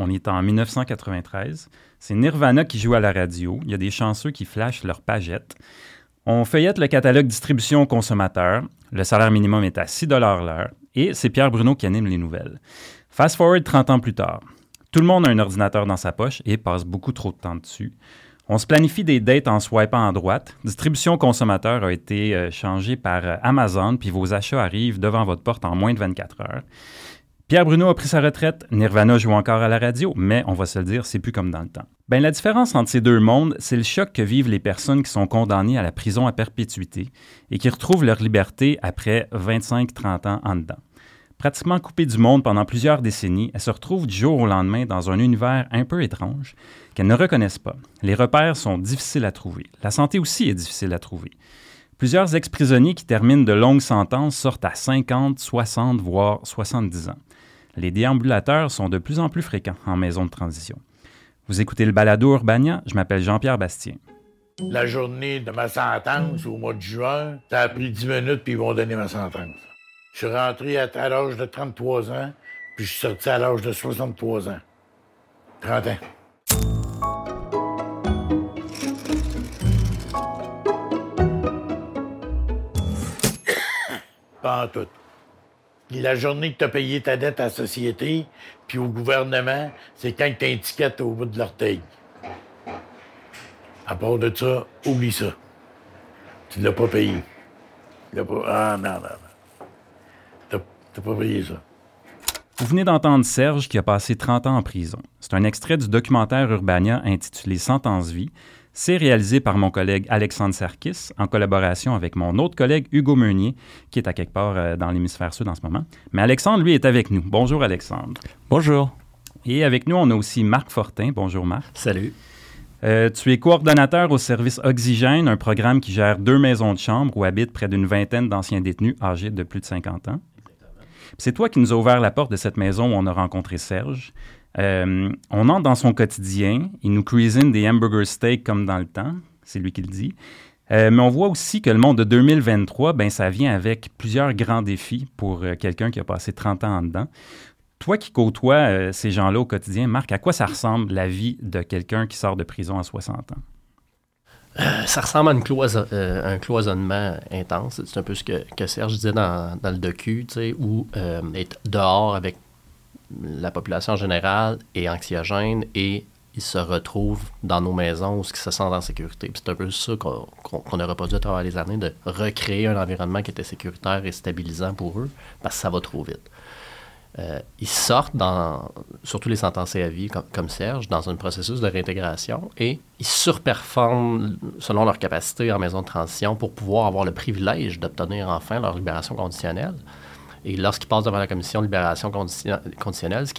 On est en 1993. C'est Nirvana qui joue à la radio. Il y a des chanceux qui flashent leur pagette. On feuillette le catalogue distribution consommateur. Le salaire minimum est à 6 l'heure. Et c'est Pierre Bruno qui anime les nouvelles. Fast forward 30 ans plus tard. Tout le monde a un ordinateur dans sa poche et passe beaucoup trop de temps dessus. On se planifie des dates en swipant à droite. Distribution consommateur a été euh, changé par euh, Amazon, puis vos achats arrivent devant votre porte en moins de 24 heures. Pierre Bruno a pris sa retraite, Nirvana joue encore à la radio, mais on va se le dire, c'est plus comme dans le temps. Ben, la différence entre ces deux mondes, c'est le choc que vivent les personnes qui sont condamnées à la prison à perpétuité et qui retrouvent leur liberté après 25-30 ans en dedans. Pratiquement coupée du monde pendant plusieurs décennies, elles se retrouvent du jour au lendemain dans un univers un peu étrange qu'elles ne reconnaissent pas. Les repères sont difficiles à trouver. La santé aussi est difficile à trouver. Plusieurs ex-prisonniers qui terminent de longues sentences sortent à 50, 60, voire 70 ans. Les déambulateurs sont de plus en plus fréquents en maison de transition. Vous écoutez le balado Urbania, je m'appelle Jean-Pierre Bastien. La journée de ma sentence, au mois de juin, ça a pris 10 minutes, puis ils vont donner ma sentence. Je suis rentré à, à l'âge de 33 ans, puis je suis sorti à l'âge de 63 ans. 30 ans. Pas en tout. La journée que tu as payé ta dette à la société, puis au gouvernement, c'est quand tu as au bout de l'orteil. À part de ça, oublie ça. Tu ne l'as pas payé. Tu l'as pas... Ah non, non, non. T'as pas payé ça. Vous venez d'entendre Serge qui a passé 30 ans en prison. C'est un extrait du documentaire Urbania intitulé Sentence vie. C'est réalisé par mon collègue Alexandre Sarkis en collaboration avec mon autre collègue Hugo Meunier, qui est à quelque part euh, dans l'hémisphère sud en ce moment. Mais Alexandre, lui, est avec nous. Bonjour Alexandre. Bonjour. Et avec nous, on a aussi Marc Fortin. Bonjour Marc. Salut. Euh, tu es coordonnateur au service Oxygène, un programme qui gère deux maisons de chambre où habitent près d'une vingtaine d'anciens détenus âgés de plus de 50 ans. C'est toi qui nous as ouvert la porte de cette maison où on a rencontré Serge. Euh, on entre dans son quotidien. Il nous cuisine des hamburger steaks comme dans le temps. C'est lui qui le dit. Euh, mais on voit aussi que le monde de 2023, ben, ça vient avec plusieurs grands défis pour euh, quelqu'un qui a passé 30 ans en dedans. Toi qui côtoies ces gens-là au quotidien, Marc, à quoi ça ressemble la vie de quelqu'un qui sort de prison à 60 ans? Ça ressemble à un cloisonnement intense. C'est un peu ce que, Serge disait dans, dans le docu, où être dehors avec la population générale est anxiogène et ils se retrouvent dans nos maisons où ils se sentent en sécurité. C'est un peu ça qu'on qu'on- qu'on a à travers les années, de recréer un environnement qui était sécuritaire et stabilisant pour eux, parce que ça va trop vite. Euh, ils sortent, dans, surtout les sentencés à vie comme, comme Serge, dans un processus de réintégration et ils surperforment selon leur capacité en maison de transition pour pouvoir avoir le privilège d'obtenir enfin leur libération conditionnelle. Et lorsqu'ils passent devant la commission de libération condition- conditionnelle, ce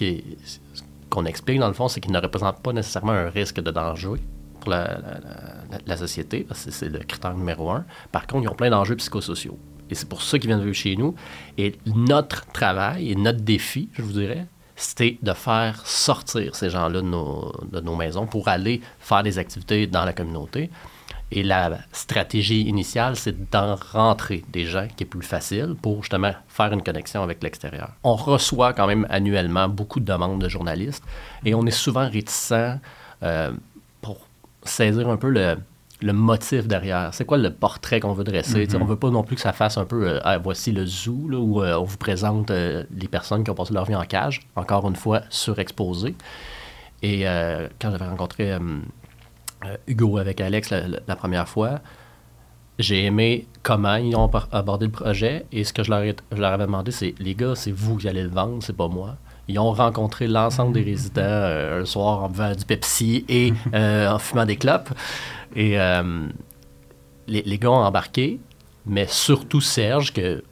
qu'on explique dans le fond, c'est qu'ils ne représentent pas nécessairement un risque de danger pour la, société, parce que c'est le critère numéro un. Par contre, ils ont plein d'enjeux psychosociaux. Et c'est pour ça qu'ils viennent vivre chez nous. Et notre travail et notre défi, je vous dirais, c'était de faire sortir ces gens-là de nos maisons pour aller faire des activités dans la communauté. Et la stratégie initiale, c'est d'en rentrer des gens qui est plus facile pour justement faire une connexion avec l'extérieur. On reçoit quand même annuellement beaucoup de demandes de journalistes et on est souvent réticents euh, pour saisir un peu le, le motif derrière. C'est quoi le portrait qu'on veut dresser? Tu sais, On veut pas non plus que ça fasse un peu euh, Ah, voici le zoo, là, où euh, on vous présente euh, les personnes qui ont passé leur vie en cage, encore une fois surexposées. Et quand j'avais rencontré euh, Hugo avec Alex la, première fois, j'ai aimé comment ils ont abordé le projet. Et ce que je leur, ai- je leur avais demandé, c'est les gars, c'est vous qui allez le vendre, c'est pas moi. Ils ont rencontré l'ensemble des résidents euh, un soir en buvant du Pepsi et euh, en fumant des clopes. Et euh, les, les gars ont embarqué, mais surtout Serge, que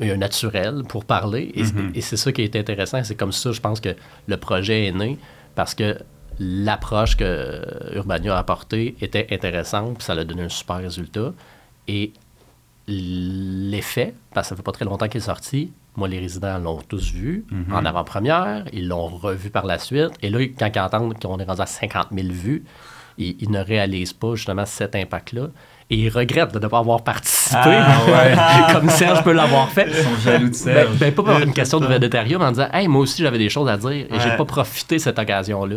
il y a un naturel pour parler. Et, et c'est ça qui est intéressant. C'est comme ça, je pense que le projet est né, parce que l'approche que Urbania a apportée était intéressante, puis ça a donné un super résultat. Et l'effet, parce que ça fait pas très longtemps qu'il est sorti, moi, les résidents l'ont tous vu en avant-première, ils l'ont revu par la suite. Et là, quand ils entendent qu'on est rendu à 50 000 vues, ils, ils ne réalisent pas justement cet impact-là. Et ils regrettent de ne pas avoir participé, comme Serge peut l'avoir fait. Ils sont jaloux de Ben, Serge. ben, pas pour une question de védétariat, mais en disant Hey, moi aussi, j'avais des choses à dire et j'ai Ouais. pas profité de cette occasion-là.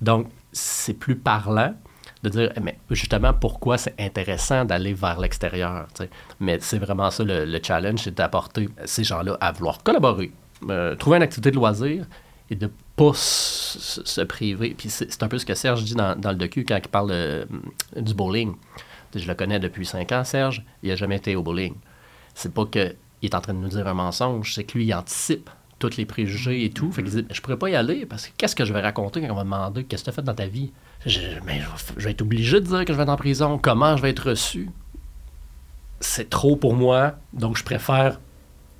Donc, c'est plus parlant de dire Eh, mais justement pourquoi c'est intéressant d'aller vers l'extérieur. Mais c'est vraiment ça le, le challenge, c'est d'apporter ces gens-là à vouloir collaborer, euh, trouver une activité de loisir et de pas se priver. Puis c'est un peu ce que Serge dit dans, dans le docu quand il parle euh, du bowling. Je le connais depuis cinq ans, Serge. Il n'a jamais été au bowling. C'est pas qu'il est en train de nous dire un mensonge, c'est que lui, il anticipe tous les préjugés et tout. Fait qu'il dit Je pourrais pas y aller parce que qu'est-ce que je vais raconter quand on va me demander qu'est-ce que tu as fait dans ta vie? Je, mais je vais- je être obligé de dire que je vais être en prison. Comment je vais être reçu? C'est trop pour moi, donc je préfère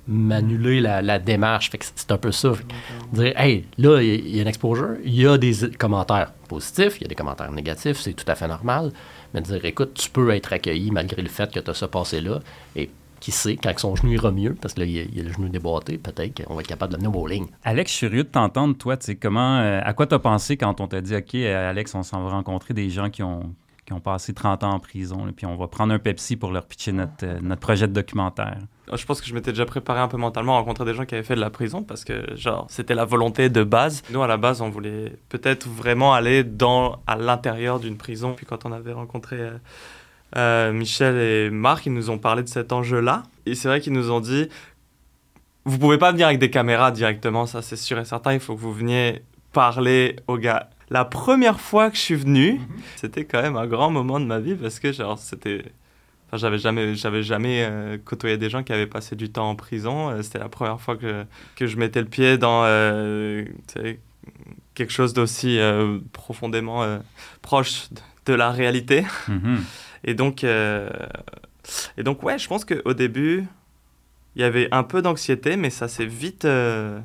m'annuler la, démarche. Fait que c'est un peu ça. Que dire, hey, là, il y a- il y a une exposure, il y a des commentaires positifs, il y a des commentaires négatifs, c'est tout à fait normal. Mais dire, écoute, tu peux être accueilli malgré le fait que tu as ça passé là. Et qui sait, quand son genou ira mieux, parce que là, il y a, il a le genou déboîté, peut-être qu'on va être capable de venir au bowling. Alex, je suis curieux de t'entendre, toi, tu sais, comment, euh, à quoi t'as pensé quand on t'a dit, OK, euh, Alex, on s'en va rencontrer des gens qui ont, qui ont passé 30 ans en prison, là, puis on va prendre un Pepsi pour leur pitcher notre, euh, notre projet de documentaire? Je pense que je m'étais déjà préparé un peu mentalement à rencontrer des gens qui avaient fait de la prison parce que, genre, c'était la volonté de base. Nous, à la base, on voulait peut-être vraiment aller dans, à l'intérieur d'une prison. Puis quand on avait rencontré euh, euh, Michel et Marc, ils nous ont parlé de cet enjeu-là. Et c'est vrai qu'ils nous ont dit Vous pouvez pas venir avec des caméras directement, ça c'est sûr et certain. Il faut que vous veniez parler aux gars. La première fois que je suis venu, c'était quand même un grand moment de ma vie parce que, genre, c'était. Enfin, j'avais jamais, j'avais jamais euh, côtoyé des gens qui avaient passé du temps en prison. Euh, C'était la première fois que, que je mettais le pied dans euh, quelque chose d'aussi profondément proche de, la réalité. Mhm. Et donc, euh, et donc ouais, je pense qu'au début, il y avait un peu d'anxiété, mais ça s'est vite euh,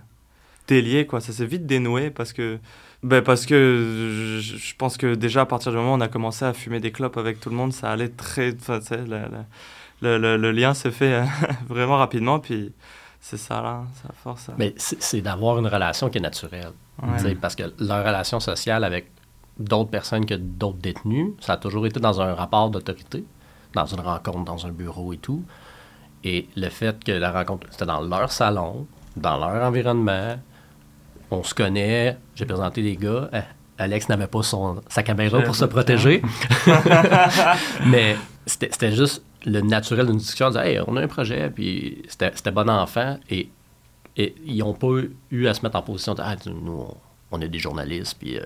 délié, quoi. Ça s'est vite dénoué parce que, ben parce que je, je pense que déjà à partir du moment où on a commencé à fumer des clopes avec tout le monde, ça allait très, enfin, tu sais, la- la- le, le- le lien se fait euh, vraiment rapidement, puis c'est ça là, ça force. à- Mais c'est d'avoir une relation qui est naturelle. Ouais. Parce que leur relation sociale avec d'autres personnes que d'autres détenus, ça a toujours été dans un rapport d'autorité, dans une rencontre, dans un bureau et tout. Et le fait que la rencontre, c'était dans leur salon, dans leur environnement, on se connaît, j'ai présenté des gars. euh, Alex n'avait pas son, sa caméra pour se protéger. Mais c'était c'était juste le naturel d'une discussion. On disait, hey, on a un projet, puis c'était c'était bon enfant. Et, et ils n'ont pas eu à se mettre en position de, ah, nous, on, on est des journalistes, puis. euh,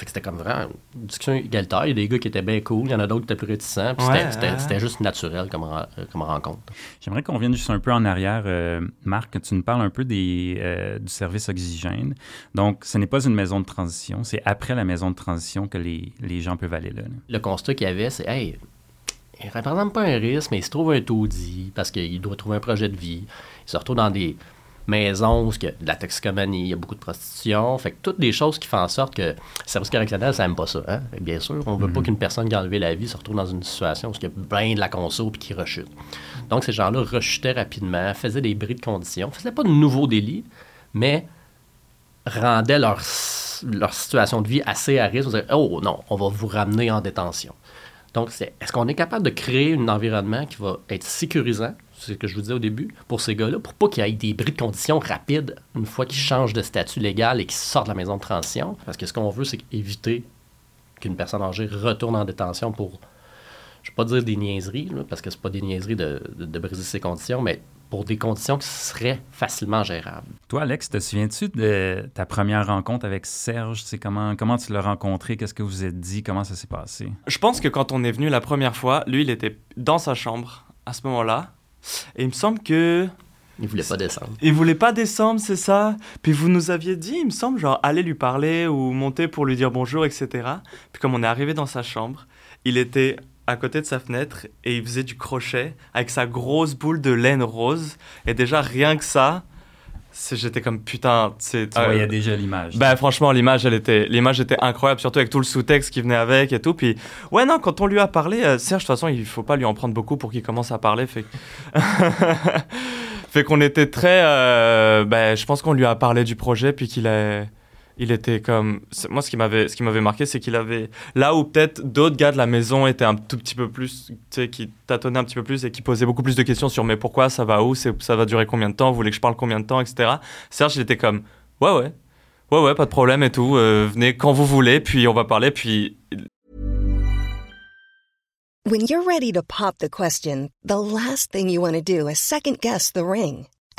fait que c'était comme vraiment une discussion égalitaire. Il y a des gars qui étaient bien cool, il y en a d'autres qui étaient plus réticents. puis c'était- Ouais, c'était ouais. c'était juste naturel comme, ren- comme rencontre. J'aimerais qu'on vienne juste un peu en arrière, euh, Marc, que tu nous parles un peu des, euh, du service Oxygène. Donc, ce n'est pas une maison de transition, c'est après la maison de transition que les, les gens peuvent aller là. là. Le constat qu'il y avait, c'est, hey, il ne représente pas un risque, mais il se trouve un taudis parce qu'il doit trouver un projet de vie. Il se retrouve dans des maisons où il y a de la toxicomanie, il y a beaucoup de prostitution. Fait que toutes des choses qui font en sorte que le service correctionnel, ça n'aime pas ça. hein. Bien sûr, on ne veut pas qu'une personne qui a enlevé la vie se retrouve dans une situation où il y a plein de la conso et qui rechute. Donc, ces gens-là rechutaient rapidement, faisaient des bris de conditions, faisaient pas de nouveaux délits, mais rendaient leur, leur situation de vie assez à risque. On disait, oh non, on va vous ramener en détention. Donc, est-ce qu'on est capable de créer un environnement qui va être sécurisant, c'est ce que je vous disais au début, pour ces gars-là, pour pas qu'il y ait des bris de conditions rapides une fois qu'ils changent de statut légal et qu'ils sortent de la maison de transition. Parce que ce qu'on veut, c'est éviter qu'une personne âgée retourne en détention pour je ne vais pas dire des niaiseries, là, parce que c'est pas des niaiseries de, de- de briser ses conditions, mais pour des conditions qui seraient facilement gérables. Toi, Alex, te souviens-tu de ta première rencontre avec Serge? Sais, comment, comment tu l'as rencontré? Qu'est-ce que vous êtes dit? Comment ça s'est passé? Je pense que quand on est venu la première fois, lui, il était dans sa chambre à ce moment-là. Et il me semble que Il voulait pas descendre. il voulait pas descendre, c'est ça. Puis vous nous aviez dit, il me semble, genre aller lui parler ou monter pour lui dire bonjour, etc. Puis comme on est arrivé dans sa chambre, il était à côté de sa fenêtre et il faisait du crochet avec sa grosse boule de laine rose. Et déjà rien que ça, j'étais comme putain. Tu voyais déjà l'image. Ben franchement l'image elle était l'image était incroyable surtout avec tout le sous-texte qui venait avec et tout puis ouais non quand on lui a parlé euh, Serge de toute façon il faut pas lui en prendre beaucoup pour qu'il commence à parler fait fait qu'on était très euh, ben je pense qu'on lui a parlé du projet puis qu'il a il était comme moi ce qui m'avait ce qui m'avait marqué c'est qu'il avait là où peut-être d'autres gars de la maison étaient un tout petit peu plus tu sais qui tâtonnaient un petit peu plus et qui posaient beaucoup plus de questions sur mais pourquoi ça va où ça va durer combien de temps vous voulez que je parle combien de temps etc Serge il était comme ouais ouais ouais ouais pas de problème et tout euh, venez quand vous voulez puis on va parler puis When you're ready to pop the question, the last thing you want to do is second guess the ring.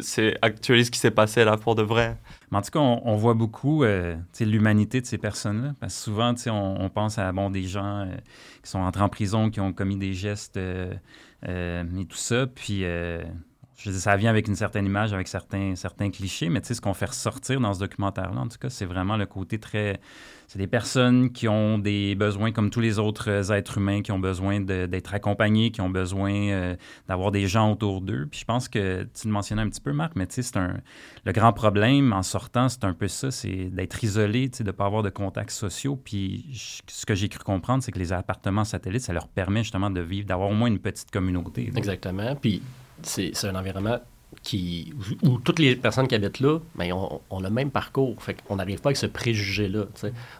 C'est actualise ce qui s'est passé là pour de vrai Mais en tout cas, on, voit beaucoup euh, l'humanité de ces personnes-là. Parce que souvent, on, pense à bon, des gens euh, qui sont entrés en prison, qui ont commis des gestes euh, et tout ça. Puis, je dire, ça vient avec une certaine image, avec certains, certains clichés. Mais tu sais, ce qu'on fait ressortir dans ce documentaire-là, en tout cas, c'est vraiment le côté très. C'est des personnes qui ont des besoins comme tous les autres êtres humains, qui ont besoin d'être accompagnés, qui ont besoin euh, d'avoir des gens autour d'eux. Puis je pense que tu le mentionnais un petit peu, Marc, mais tu sais, c'est un, le grand problème en sortant, c'est un peu ça, c'est d'être isolé, tu sais, de ne pas avoir de contacts sociaux. Puis ce que j'ai cru comprendre, c'est que les appartements satellites, ça leur permet justement de vivre, d'avoir au moins une petite communauté. Exactement. Puis c'est c'est un environnement qui, où, où toutes les personnes qui habitent là, ben, ont, ont le même parcours. Fait qu'on n'arrive pas avec ce préjugé-là.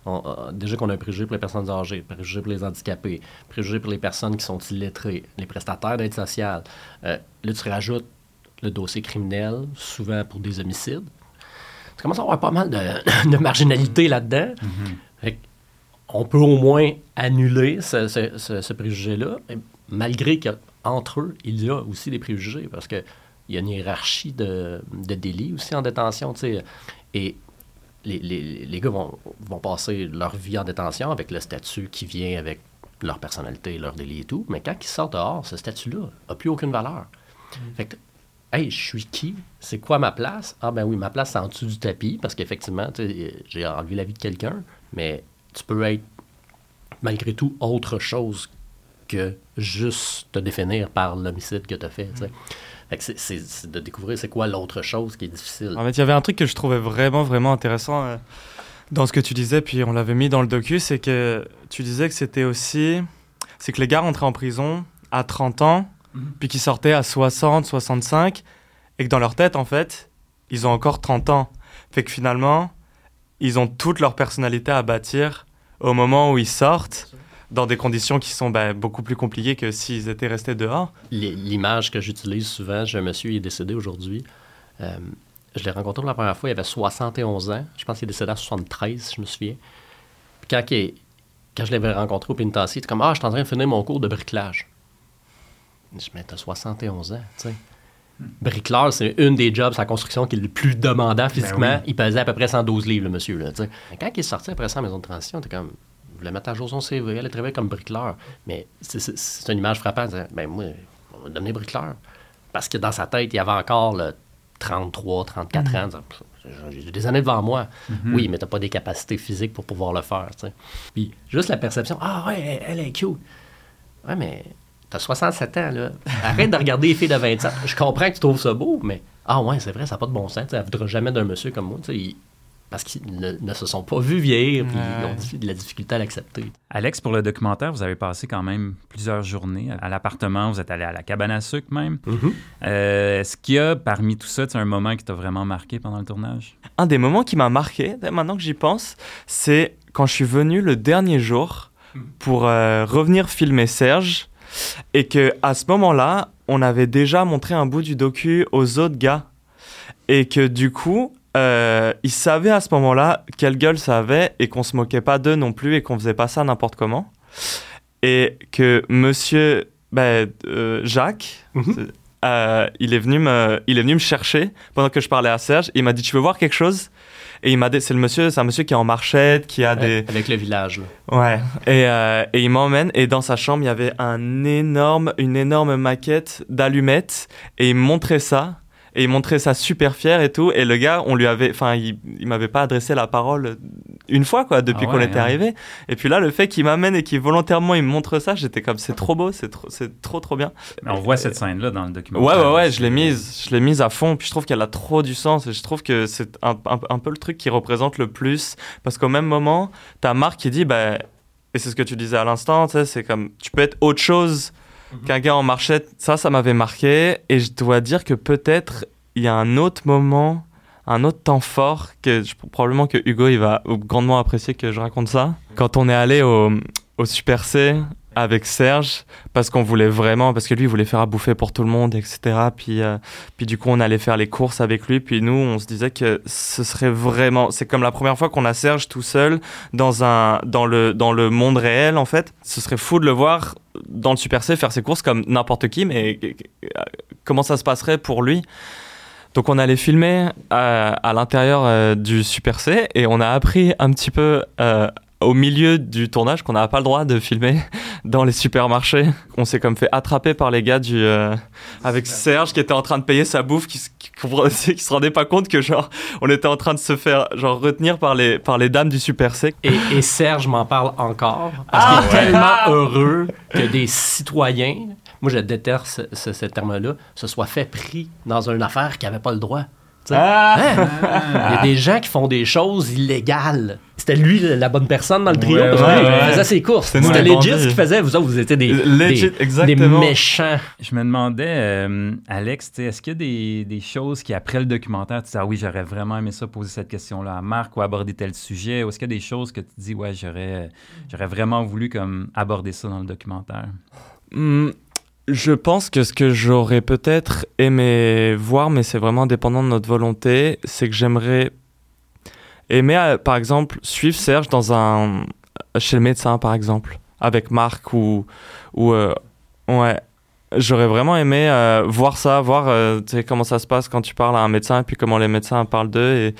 On- déjà qu'on a un préjugé pour les personnes âgées, préjugé pour les handicapés, préjugé pour les personnes qui sont illettrées, les prestataires d'aide sociale. Euh, là, tu rajoutes le dossier criminel, souvent pour des homicides. Tu commences à avoir pas mal de, de marginalité là-dedans. Fait on peut au moins annuler ce, ce- ce- ce préjugé-là, malgré qu'entre eux, il y a aussi des préjugés, parce qu'il y a une hiérarchie de, de délits aussi en détention. Et les, les- les gars vont, vont passer leur vie en détention avec le statut qui vient avec leur personnalité, leur délit et tout, mais quand ils sortent dehors, ce statut-là n'a plus aucune valeur. Fait que, hey, je suis qui? C'est quoi ma place? Ah ben oui, ma place, c'est en dessous du tapis, parce qu'effectivement, j'ai enlevé la vie de quelqu'un, mais tu peux être malgré tout autre chose que juste te définir par l'homicide que tu as fait. sais. Fait c'est- c'est c'est de découvrir c'est quoi l'autre chose qui est difficile. En fait, il y avait un truc que je trouvais vraiment, vraiment intéressant euh, dans ce que tu disais, puis on l'avait mis dans le docu, c'est que tu disais que c'était aussi. C'est que les gars rentraient en prison à 30 ans, puis qu'ils sortaient à 60, 65, et que dans leur tête, en fait, ils ont encore 30 ans. Fait que finalement, ils ont toute leur personnalité à bâtir au moment où ils sortent, dans des conditions qui sont ben, beaucoup plus compliquées que s'ils étaient restés dehors. L'image que j'utilise souvent, j'ai un monsieur, il est décédé aujourd'hui. Euh, je l'ai rencontré pour la première fois, il avait 71 ans. Je pense qu'il est décédé à 73, si je me souviens. Puis quand, il- quand je l'avais rencontré au pénitencier, il était comme Ah, je suis en train de finir mon cours de bricolage. Je dis Mais t'as 71 ans, tu sais. Bricoleur, c'est une des jobs à construction qui est le plus demandant physiquement. Il pesait à peu près 112 livres, le monsieur. Là, quand il est sorti après ça en maison de transition, t'es comme, il voulait mettre à jour son CV, aller travailler comme bricoleur. Mais c'est- une image frappante. dire, Ben moi, on va devenir bricoleur. Parce que dans sa tête, il y avait encore le 33, 34 ans. Pff, J'ai des années devant moi. Oui, mais t'as pas des capacités physiques pour pouvoir le faire. Puis juste la perception, ah ouais, elle, elle est cute. Ouais, mais t'as 67 ans, là. Arrête de regarder les filles de 27. Je comprends que tu trouves ça beau, mais ah ouais, c'est vrai, ça n'a pas de bon sens. tu sais, Elle voudra jamais d'un monsieur comme moi. il- parce qu'ils ne, ne se sont pas vus vieillir, puis ils ont de la difficulté à l'accepter. Alex, pour le documentaire, vous avez passé quand même plusieurs journées à l'appartement, vous êtes allé à la cabane à sucre même. Euh, Est-ce qu'il y a parmi tout ça un moment qui t'a vraiment marqué pendant le tournage? Un des moments qui m'a marqué, maintenant que j'y pense, c'est quand je suis venu le dernier jour pour euh, revenir filmer Serge et que à ce moment-là, on avait déjà montré un bout du docu aux autres gars. Et que du coup, euh, ils savaient à ce moment-là quelle gueule ça avait et qu'on se moquait pas d'eux non plus et qu'on faisait pas ça n'importe comment. Et que Monsieur ben, euh, Jacques euh, il est venu me, il est venu me chercher pendant que je parlais à Serge. Il m'a dit, tu veux voir quelque chose? Et il m'a dit, c'est le monsieur, c'est un monsieur qui est en marchette, qui a des, Avec le village, là. ouais. Et, euh, et il m'emmène et dans sa chambre, il y avait un énorme, une énorme maquette d'allumettes et il me montrait ça. Et il montrait ça super fier et tout. Et le gars, on lui avait, enfin, il, il m'avait pas adressé la parole une fois, quoi, depuis Ah qu'on ouais, était arrivé. Et puis là, le fait qu'il m'amène et qu'il volontairement il me montre ça, j'étais comme, c'est trop beau, c'est trop, c'est trop, trop bien. Mais on voit cette scène-là dans le Ouais, documentaire. ouais, ouais, je l'ai mise, je l'ai mise à fond, puis je trouve qu'elle a trop du sens, et je trouve que c'est un, un- un peu le truc qui représente le plus, parce qu'au même moment, t'as Marc qui dit, bah, et c'est ce que tu disais à l'instant, tu sais, c'est comme, tu peux être autre chose qu'un gars en marchette, ça, ça m'avait marqué, et je dois dire que peut-être, il y a un autre moment, un autre temps fort, que probablement que Hugo, il va grandement apprécier que je raconte ça, quand on est allé au, au Super C, avec Serge parce qu'on voulait vraiment parce que lui il voulait faire à bouffer pour tout le monde etc puis euh, puis du coup on allait faire les courses avec lui. Puis nous on se disait que ce serait vraiment c'est comme la première fois qu'on a Serge tout seul dans un dans le dans le monde réel en fait. Ce serait fou de le voir dans le Super C faire ses courses comme n'importe qui mais euh, comment ça se passerait pour lui? Donc on allait filmer euh, à l'intérieur euh, du Super C et on a appris un petit peu euh, au milieu du tournage qu'on n'a pas le droit de filmer dans les supermarchés. On s'est comme fait attraper par les gars du euh, avec Serge qui était en train de payer sa bouffe, qui, qui, qui se rendait pas compte que genre on était en train de se faire genre retenir par les par les dames du Super C. Et, et Serge m'en parle encore parce qu'il est tellement heureux que des citoyens, moi je déteste ce, ce- ce terme-là, se soient fait pris dans une affaire qui n'avait pas le droit. Sais. Hein? Il y a des gens qui font des choses illégales. C'était lui la bonne personne dans le trio Ouais, ouais, il faisait ses courses. C'était les legit ce qu'il faisait. Vous autres, vous étiez des, Legit, des, des exactement. méchants. Je me demandais, euh, Alex, est-ce qu'il y a des, des choses qui, après le documentaire, tu dis, ah oui, j'aurais vraiment aimé ça, poser cette question-là à Marc ou aborder tel sujet, ou est-ce qu'il y a des choses que tu dis, ouais, j'aurais, j'aurais vraiment voulu comme aborder ça dans le documentaire? Hmm, je pense que ce que j'aurais peut-être aimé voir, mais c'est vraiment dépendant de notre volonté, c'est que j'aimerais aimer, euh, par exemple, suivre Serge dans un chez le médecin, par exemple, avec Marc ou ou euh, ouais. J'aurais vraiment aimé euh, voir ça, voir euh, comment ça se passe quand tu parles à un médecin et puis comment les médecins parlent d'eux.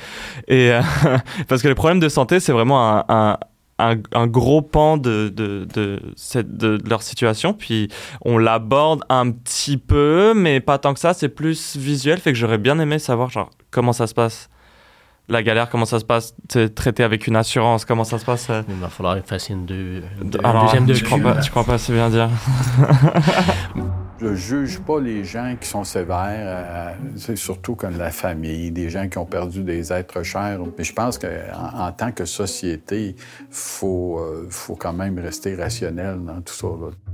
Et, et, parce que les problèmes de santé, c'est vraiment un, un, un gros pan de, de, de, cette- de- leur situation. Puis on l'aborde un petit peu, mais pas tant que ça. C'est plus visuel, fait que j'aurais bien aimé savoir genre, comment ça se passe. La galère, comment ça se passe, traité avec une assurance, comment ça se passe. euh, Il va falloir fassiez une, deux, une deux- alors, deuxième de tu crois pas, tu crois pas assez bien dire. Je juge pas les gens qui sont sévères, euh, c'est surtout comme la famille, des gens qui ont perdu des êtres chers. Mais je pense qu'en en tant que société, faut euh, faut quand même rester rationnel dans tout ça. là.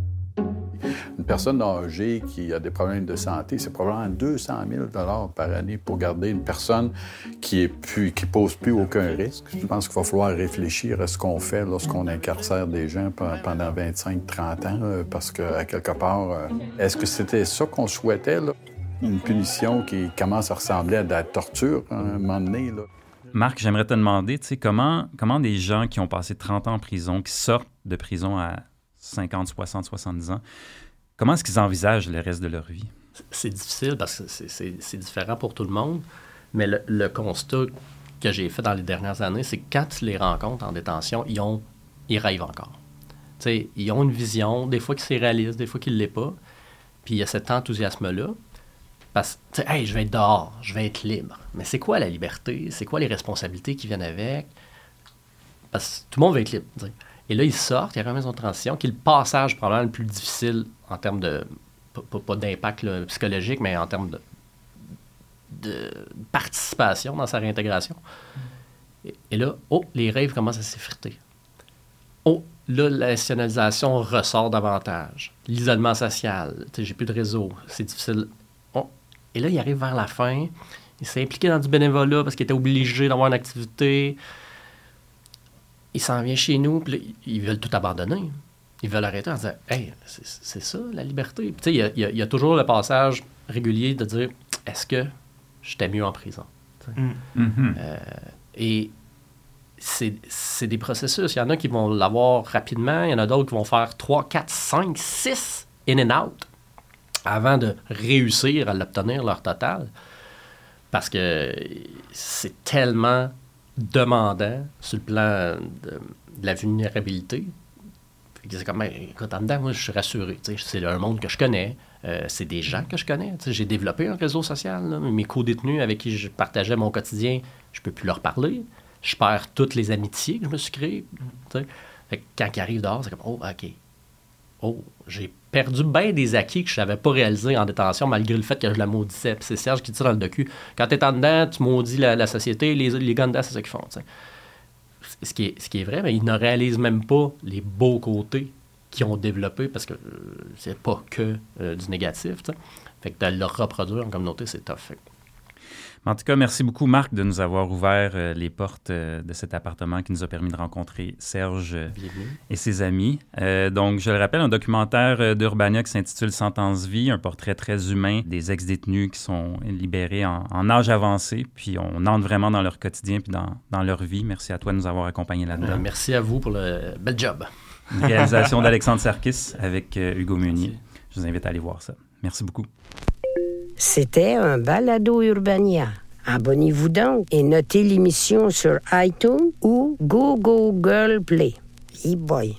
Une personne âgée qui a des problèmes de santé, c'est probablement 200 000 par année pour garder une personne qui est qui pose plus aucun risque. Je pense qu'il va falloir réfléchir à ce qu'on fait lorsqu'on incarcère des gens pe- pendant 25-30 ans, euh, parce que à quelque part, euh, est-ce que c'était ça qu'on souhaitait? Une punition qui commence à ressembler à de la torture à un moment donné. Marc, j'aimerais te demander, tu sais, comment des gens qui ont passé 30 ans en prison, qui sortent de prison à 50, 60, 70 ans, comment est-ce qu'ils envisagent le reste de leur vie? C'est difficile parce que c'est- différent pour tout le monde. Mais le, constat que j'ai fait dans les dernières années, c'est que quand tu les rencontres en détention, ils, ont, ils rêvent encore. Tu sais, ils ont une vision, des fois qui c'est réaliste, des fois qui ne l'est pas. Puis il y a cet enthousiasme-là. Parce que, hey, je vais être dehors, je vais être libre. Mais c'est quoi la liberté? C'est quoi les responsabilités qui viennent avec? Parce que tout le monde veut être libre. Et là, ils sortent, il y a une maison de transition, qui est le passage probablement le plus difficile en termes de, pas, d'impact psychologique, mais en termes de, de participation dans sa réintégration. Et, là, oh, les rêves commencent à s'effriter. Oh, là, la nationalisation ressort davantage. L'isolement social, j'ai plus de réseau, c'est difficile. Oh. Et là, il arrive vers la fin, il s'est impliqué dans du bénévolat parce qu'il était obligé d'avoir une activité. Il s'en vient chez nous, puis ils veulent tout abandonner. Ils veulent arrêter en disant Hey, c'est ça la liberté. Puis, tu sais, il y y, a- il y a toujours le passage régulier de dire Est-ce que j'étais mieux en prison. Mm. Mhm. Euh, Et c'est c'est des processus. Il y en a qui vont l'avoir rapidement, il y en a d'autres qui vont faire 3, 4, 5, 6 in and out avant de réussir à l'obtenir, leur total. Parce que c'est tellement demandant sur le plan de, la vulnérabilité. C'est comme, ben, écoute, en dedans, moi, je suis rassuré. C'est un monde que je connais. euh, c'est des gens que je connais. J'ai développé un réseau social. là. Mes co-détenus avec qui je partageais mon quotidien, je peux plus leur parler. Je perds toutes les amitiés que je me suis créées. quand ils arrivent dehors, c'est comme, oh, OK. Oh, j'ai perdu bien des acquis que je n'avais pas réalisés en détention, malgré le fait que je la maudissais. C'est Serge qui dit dans le docu. Quand tu es en dedans, tu maudis la, société, les, les gars dedans, c'est ça qu'ils font. Ce qui, est, ce qui est vrai, mais ils ne réalisent même pas les beaux côtés qu'ils ont développés parce que euh, c'est pas que euh, du négatif. Fait que de le reproduire en communauté, c'est tough. Fait En tout cas, merci beaucoup, Marc, de nous avoir ouvert euh, les portes euh, de cet appartement qui nous a permis de rencontrer Serge euh, et ses amis. Donc, je le rappelle, un documentaire d'Urbania qui s'intitule Sentence vie, un portrait très humain des ex-détenus qui sont libérés en, en âge avancé, puis on entre vraiment dans leur quotidien puis dans, dans leur vie. Merci à toi de nous avoir accompagnés là-dedans. merci à vous pour le bel job. Une réalisation d'Alexandre Sarkis avec Hugo Meunier. Je vous invite à aller voir ça. Merci beaucoup. C'était un balado Urbania. Abonnez-vous donc et notez l'émission sur iTunes ou Google Play. E-boy.